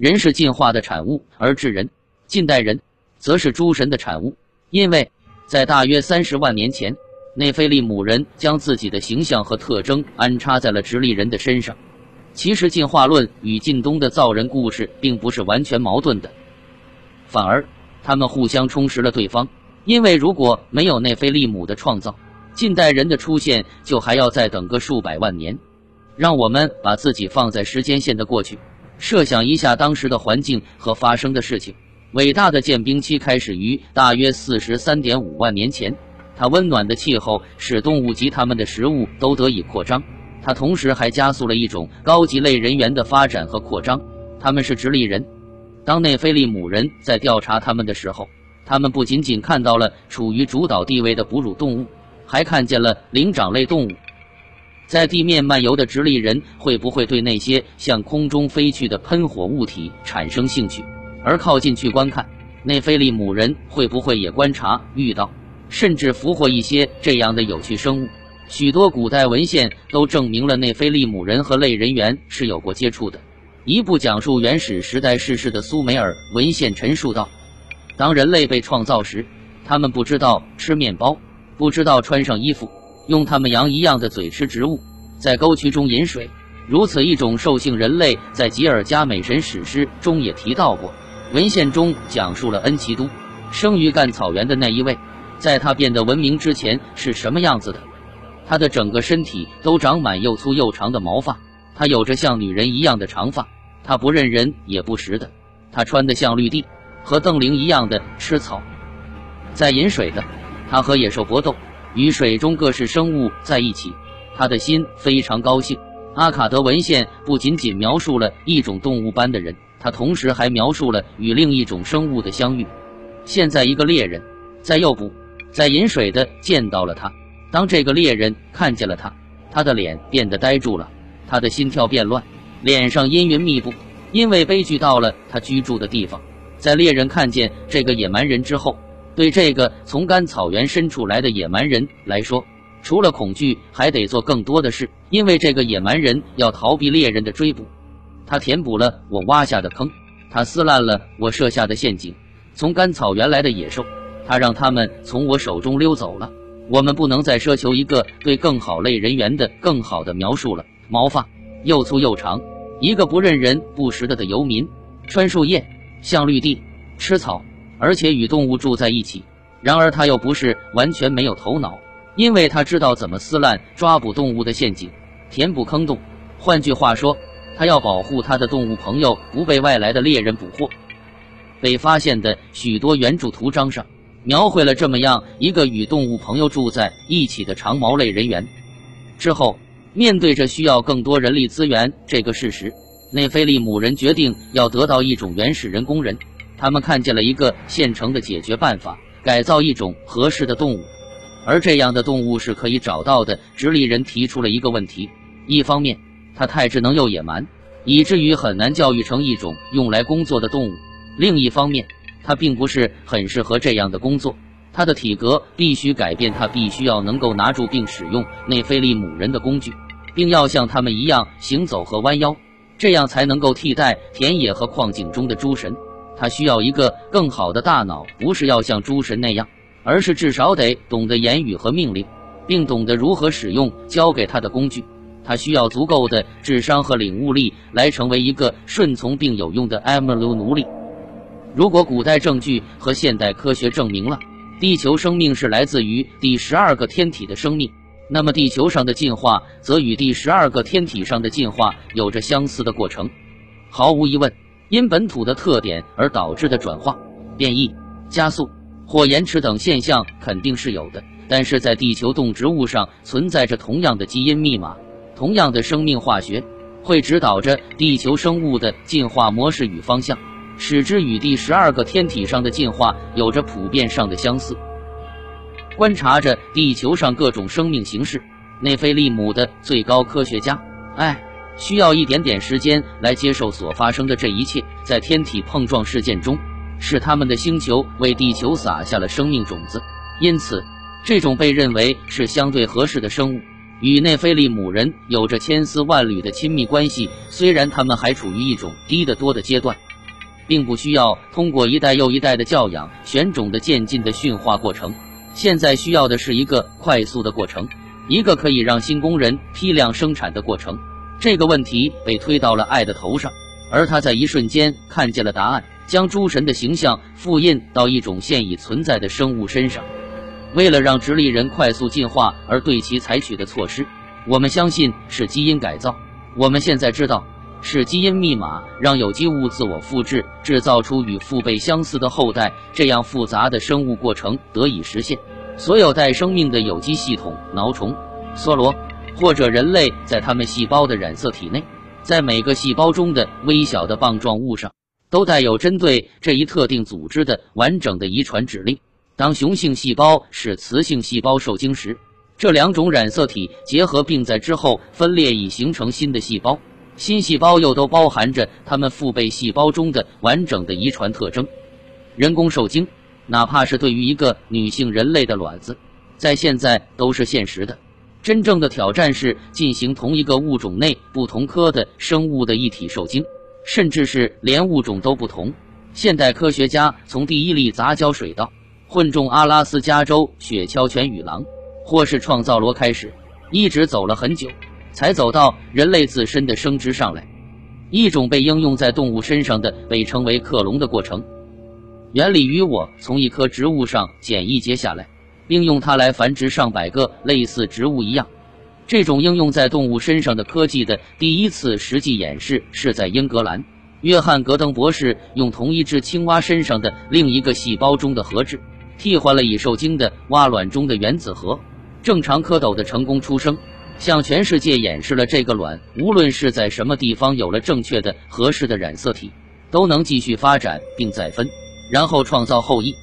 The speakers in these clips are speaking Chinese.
人是进化的产物，而智人、近代人则是诸神的产物。因为在大约三十万年前，内菲利姆人将自己的形象和特征安插在了直立人的身上。其实，进化论与近东的造人故事并不是完全矛盾的，反而他们互相充实了对方。因为如果没有内菲利姆的创造，近代人的出现就还要再等个数百万年。让我们把自己放在时间线的过去，设想一下当时的环境和发生的事情。伟大的建冰期开始于大约四十三点五万年前，它温暖的气候使动物及它们的食物都得以扩张。它同时还加速了一种高级类人猿的发展和扩张，他们是直立人。当内菲利姆人在调查他们的时候，他们不仅仅看到了处于主导地位的哺乳动物，还看见了灵长类动物。在地面漫游的直立人会不会对那些向空中飞去的喷火物体产生兴趣，而靠近去观看？内菲利姆人会不会也观察、遇到，甚至俘获一些这样的有趣生物？许多古代文献都证明了内菲利姆人和类人猿是有过接触的。一部讲述原始时代世事的苏美尔文献陈述道：“当人类被创造时，他们不知道吃面包，不知道穿上衣服，用他们羊一样的嘴吃植物，在沟渠中饮水。如此一种兽性人类，在吉尔加美什史诗中也提到过。文献中讲述了恩奇都生于干草原的那一位，在他变得文明之前是什么样子的。”他的整个身体都长满又粗又长的毛发，他有着像女人一样的长发，他不认人也不识的，他穿的像绿地，和邓灵一样的吃草，在饮水的，他和野兽搏斗，与水中各式生物在一起，他的心非常高兴。阿卡德文献不仅仅描述了一种动物般的人，他同时还描述了与另一种生物的相遇。现在一个猎人在诱捕，在饮水的见到了他。当这个猎人看见了他，他的脸变得呆住了，他的心跳变乱，脸上阴云密布，因为悲剧到了他居住的地方。在猎人看见这个野蛮人之后，对这个从干草原深处来的野蛮人来说，除了恐惧，还得做更多的事，因为这个野蛮人要逃避猎人的追捕。他填补了我挖下的坑，他撕烂了我设下的陷阱。从干草原来的野兽，他让他们从我手中溜走了。我们不能再奢求一个对更好类人猿的更好的描述了。毛发又粗又长，一个不认人不识的的游民，穿树叶，像绿地，吃草，而且与动物住在一起。然而他又不是完全没有头脑，因为他知道怎么撕烂抓捕动物的陷阱，填补坑洞。换句话说，他要保护他的动物朋友不被外来的猎人捕获。被发现的许多原著图章上。描绘了这么样一个与动物朋友住在一起的长毛类人猿。之后，面对着需要更多人力资源这个事实，内菲利姆人决定要得到一种原始人工人。他们看见了一个现成的解决办法：改造一种合适的动物。而这样的动物是可以找到的。直立人提出了一个问题：一方面，它太智能又野蛮，以至于很难教育成一种用来工作的动物；另一方面，他并不是很适合这样的工作，他的体格必须改变，他必须要能够拿住并使用内菲利姆人的工具，并要像他们一样行走和弯腰，这样才能够替代田野和矿井中的诸神。他需要一个更好的大脑，不是要像诸神那样，而是至少得懂得言语和命令，并懂得如何使用交给他的工具。他需要足够的智商和领悟力来成为一个顺从并有用的艾姆鲁奴隶。如果古代证据和现代科学证明了地球生命是来自于第十二个天体的生命，那么地球上的进化则与第十二个天体上的进化有着相似的过程。毫无疑问，因本土的特点而导致的转化、变异、加速或延迟等现象肯定是有的。但是在地球动植物上存在着同样的基因密码，同样的生命化学会指导着地球生物的进化模式与方向。使之与第十二个天体上的进化有着普遍上的相似。观察着地球上各种生命形式，内菲利姆的最高科学家，哎，需要一点点时间来接受所发生的这一切。在天体碰撞事件中，是他们的星球为地球撒下了生命种子，因此，这种被认为是相对合适的生物，与内菲利姆人有着千丝万缕的亲密关系。虽然他们还处于一种低得多的阶段。并不需要通过一代又一代的教养、选种的渐进的驯化过程。现在需要的是一个快速的过程，一个可以让新工人批量生产的过程。这个问题被推到了爱的头上，而他在一瞬间看见了答案，将诸神的形象复印到一种现已存在的生物身上。为了让直立人快速进化而对其采取的措施，我们相信是基因改造。我们现在知道是基因密码让有机物自我复制，制造出与父辈相似的后代。这样复杂的生物过程得以实现。所有带生命的有机系统、挠虫、梭罗或者人类，在他们细胞的染色体内，在每个细胞中的微小的棒状物上，都带有针对这一特定组织的完整的遗传指令。当雄性细胞使雌性细胞受精时，这两种染色体结合并在之后分裂，以形成新的细胞。新细胞又都包含着它们父辈细胞中的完整的遗传特征。人工受精，哪怕是对于一个女性人类的卵子，在现在都是现实的。真正的挑战是进行同一个物种内不同科的生物的一体受精，甚至是连物种都不同。现代科学家从第一例杂交水稻。混种阿拉斯加州雪橇犬与狼，或是创造螺开始，一直走了很久，才走到人类自身的生殖上来。一种被应用在动物身上的被称为克隆的过程，原理与我从一棵植物上剪一节下来，并用它来繁殖上百个类似植物一样。这种应用在动物身上的科技的第一次实际演示是在英格兰，约翰格登博士用同一只青蛙身上的另一个细胞中的核质。替换了已受精的蛙卵中的原子核，正常蝌蚪的成功出生，向全世界演示了这个卵无论是在什么地方有了正确的、合适的染色体，都能继续发展并再分，然后创造后裔。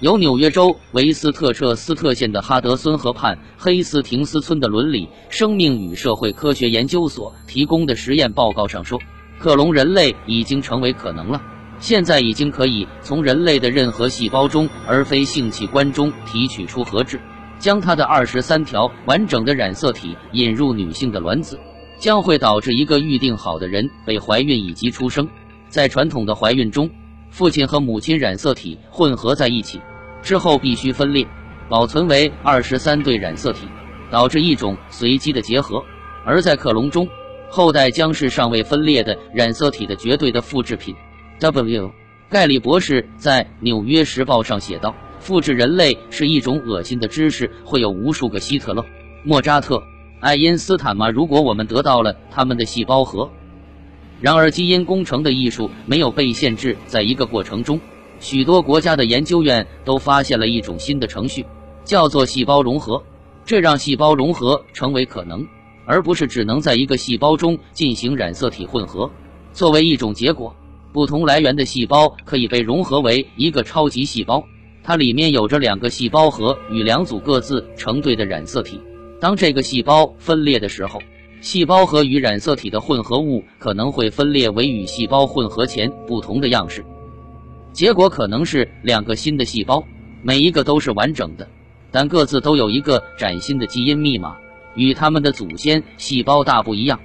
由纽约州维斯特彻斯特县的哈德森河畔黑斯廷斯村的伦理、生命与社会科学研究所提供的实验报告上说，克隆人类已经成为可能了。现在已经可以从人类的任何细胞中，而非性器官中提取出核质，将它的二十三条完整的染色体引入女性的卵子，将会导致一个预定好的人被怀孕以及出生。在传统的怀孕中，父亲和母亲染色体混合在一起之后必须分裂，保存为二十三对染色体，导致一种随机的结合；而在克隆中，后代将是尚未分裂的染色体的绝对的复制品。W. 盖里博士在《纽约时报》上写道：“复制人类是一种恶心的知识，会有无数个希特勒、莫扎特、爱因斯坦吗？如果我们得到了他们的细胞核。”然而，基因工程的艺术没有被限制在一个过程中。许多国家的研究院都发现了一种新的程序，叫做细胞融合。这让细胞融合成为可能，而不是只能在一个细胞中进行染色体混合。作为一种结果。不同来源的细胞可以被融合为一个超级细胞，它里面有着两个细胞核与两组各自成对的染色体。当这个细胞分裂的时候，细胞核与染色体的混合物可能会分裂为与细胞混合前不同的样式，结果可能是两个新的细胞，每一个都是完整的，但各自都有一个崭新的基因密码，与它们的祖先细胞大不一样。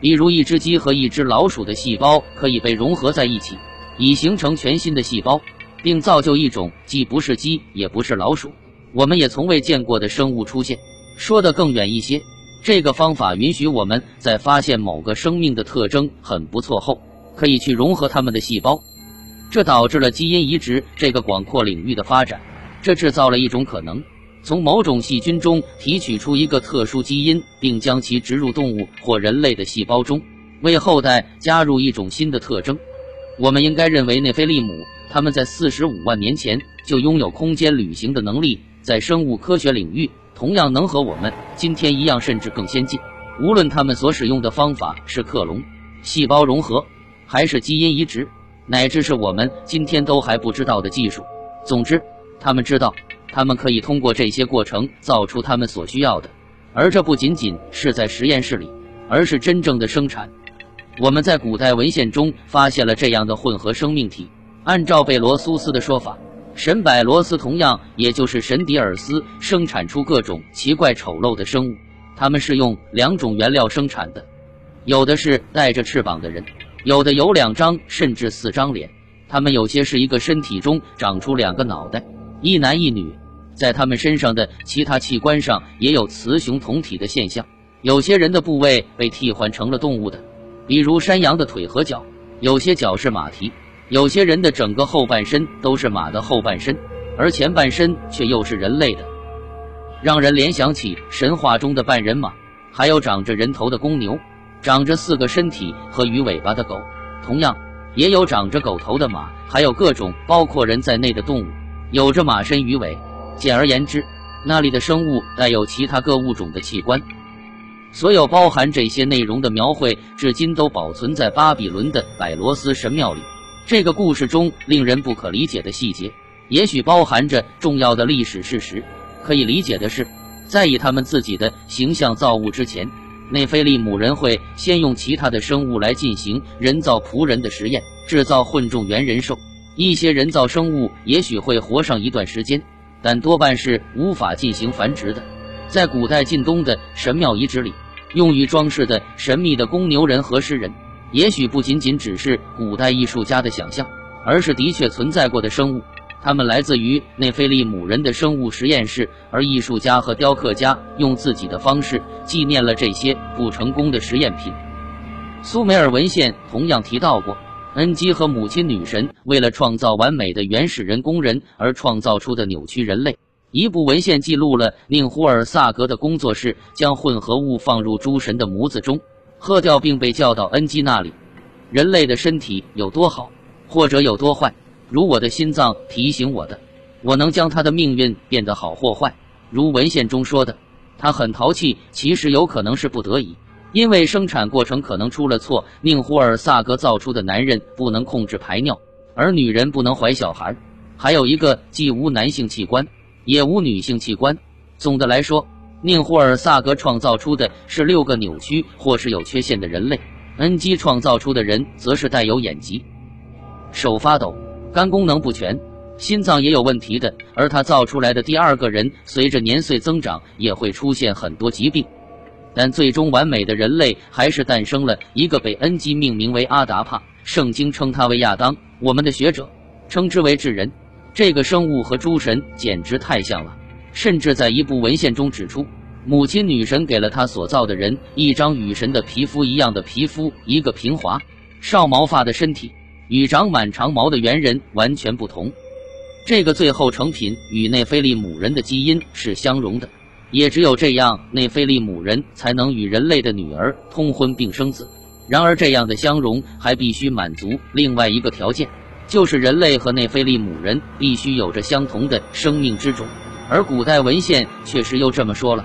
比如，一只鸡和一只老鼠的细胞可以被融合在一起，以形成全新的细胞，并造就一种既不是鸡也不是老鼠，我们也从未见过的生物出现。说得更远一些，这个方法允许我们在发现某个生命的特征很不错后，可以去融合它们的细胞，这导致了基因移植这个广阔领域的发展。这制造了一种可能。从某种细菌中提取出一个特殊基因，并将其植入动物或人类的细胞中，为后代加入一种新的特征。我们应该认为内菲利姆他们在四十五万年前就拥有空间旅行的能力，在生物科学领域同样能和我们今天一样，甚至更先进。无论他们所使用的方法是克隆、细胞融合，还是基因移植，乃至是我们今天都还不知道的技术。总之，他们知道。他们可以通过这些过程造出他们所需要的，而这不仅仅是在实验室里，而是真正的生产。我们在古代文献中发现了这样的混合生命体。按照贝罗苏斯的说法，神柏罗斯同样也就是神迪尔斯生产出各种奇怪丑陋的生物。他们是用两种原料生产的，有的是带着翅膀的人，有的有两张甚至四张脸。他们有些是一个身体中长出两个脑袋，一男一女，在他们身上的其他器官上也有雌雄同体的现象。有些人的部位被替换成了动物的，比如山羊的腿和脚；有些脚是马蹄；有些人的整个后半身都是马的后半身，而前半身却又是人类的，让人联想起神话中的半人马。还有长着人头的公牛，长着四个身体和鱼尾巴的狗，同样也有长着狗头的马，还有各种包括人在内的动物，有着马身鱼尾。简而言之，那里的生物带有其他各物种的器官。所有包含这些内容的描绘，至今都保存在巴比伦的百罗斯神庙里。这个故事中令人不可理解的细节，也许包含着重要的历史事实。可以理解的是。在以他们自己的形象造物之前，内菲利姆人会先用其他的生物来进行人造仆人的实验，制造混种猿人兽。一些人造生物也许会活上一段时间，但多半是无法进行繁殖的。在古代近东的神庙遗址里，用于装饰的神秘的公牛人和狮人，也许不仅仅只是古代艺术家的想象，而是的确存在过的生物。他们来自于内菲利姆人的生物实验室，而艺术家和雕刻家用自己的方式纪念了这些不成功的实验品。苏美尔文献同样提到过，恩基和母亲女神为了创造完美的原始人工人而创造出的扭曲人类。一部文献记录了宁呼尔萨格的工作室将混合物放入诸神的模子中，喝掉，并被叫到恩基那里。人类的身体有多好，或者有多坏？如我的心脏提醒我的，我能将他的命运变得好或坏。如文献中说的，他很淘气，其实有可能是不得已，因为生产过程可能出了错。宁呼尔萨格造出的男人不能控制排尿，而女人不能怀小孩。还有一个既无男性器官，也无女性器官。总的来说，宁呼尔萨格创造出的是六个扭曲或是有缺陷的人类，恩基创造出的人则是带有眼疾、手发抖。肝功能不全，心脏也有问题的，而他造出来的第二个人，随着年岁增长也会出现很多疾病，但最终完美的人类还是诞生了一个被恩基命名为阿达帕，圣经称他为亚当，我们的学者称之为智人。这个生物和诸神简直太像了，甚至在一部文献中指出，母亲女神给了他所造的人一张与神的皮肤一样的皮肤，一个平滑、少毛发的身体。与长满长毛的猿人完全不同，这个最后成品与内菲利姆人的基因是相融的，也只有这样，内菲利姆人才能与人类的女儿通婚并生子。然而，这样的相融还必须满足另外一个条件，就是人类和内菲利姆人必须有着相同的生命之种，而古代文献确实又这么说了。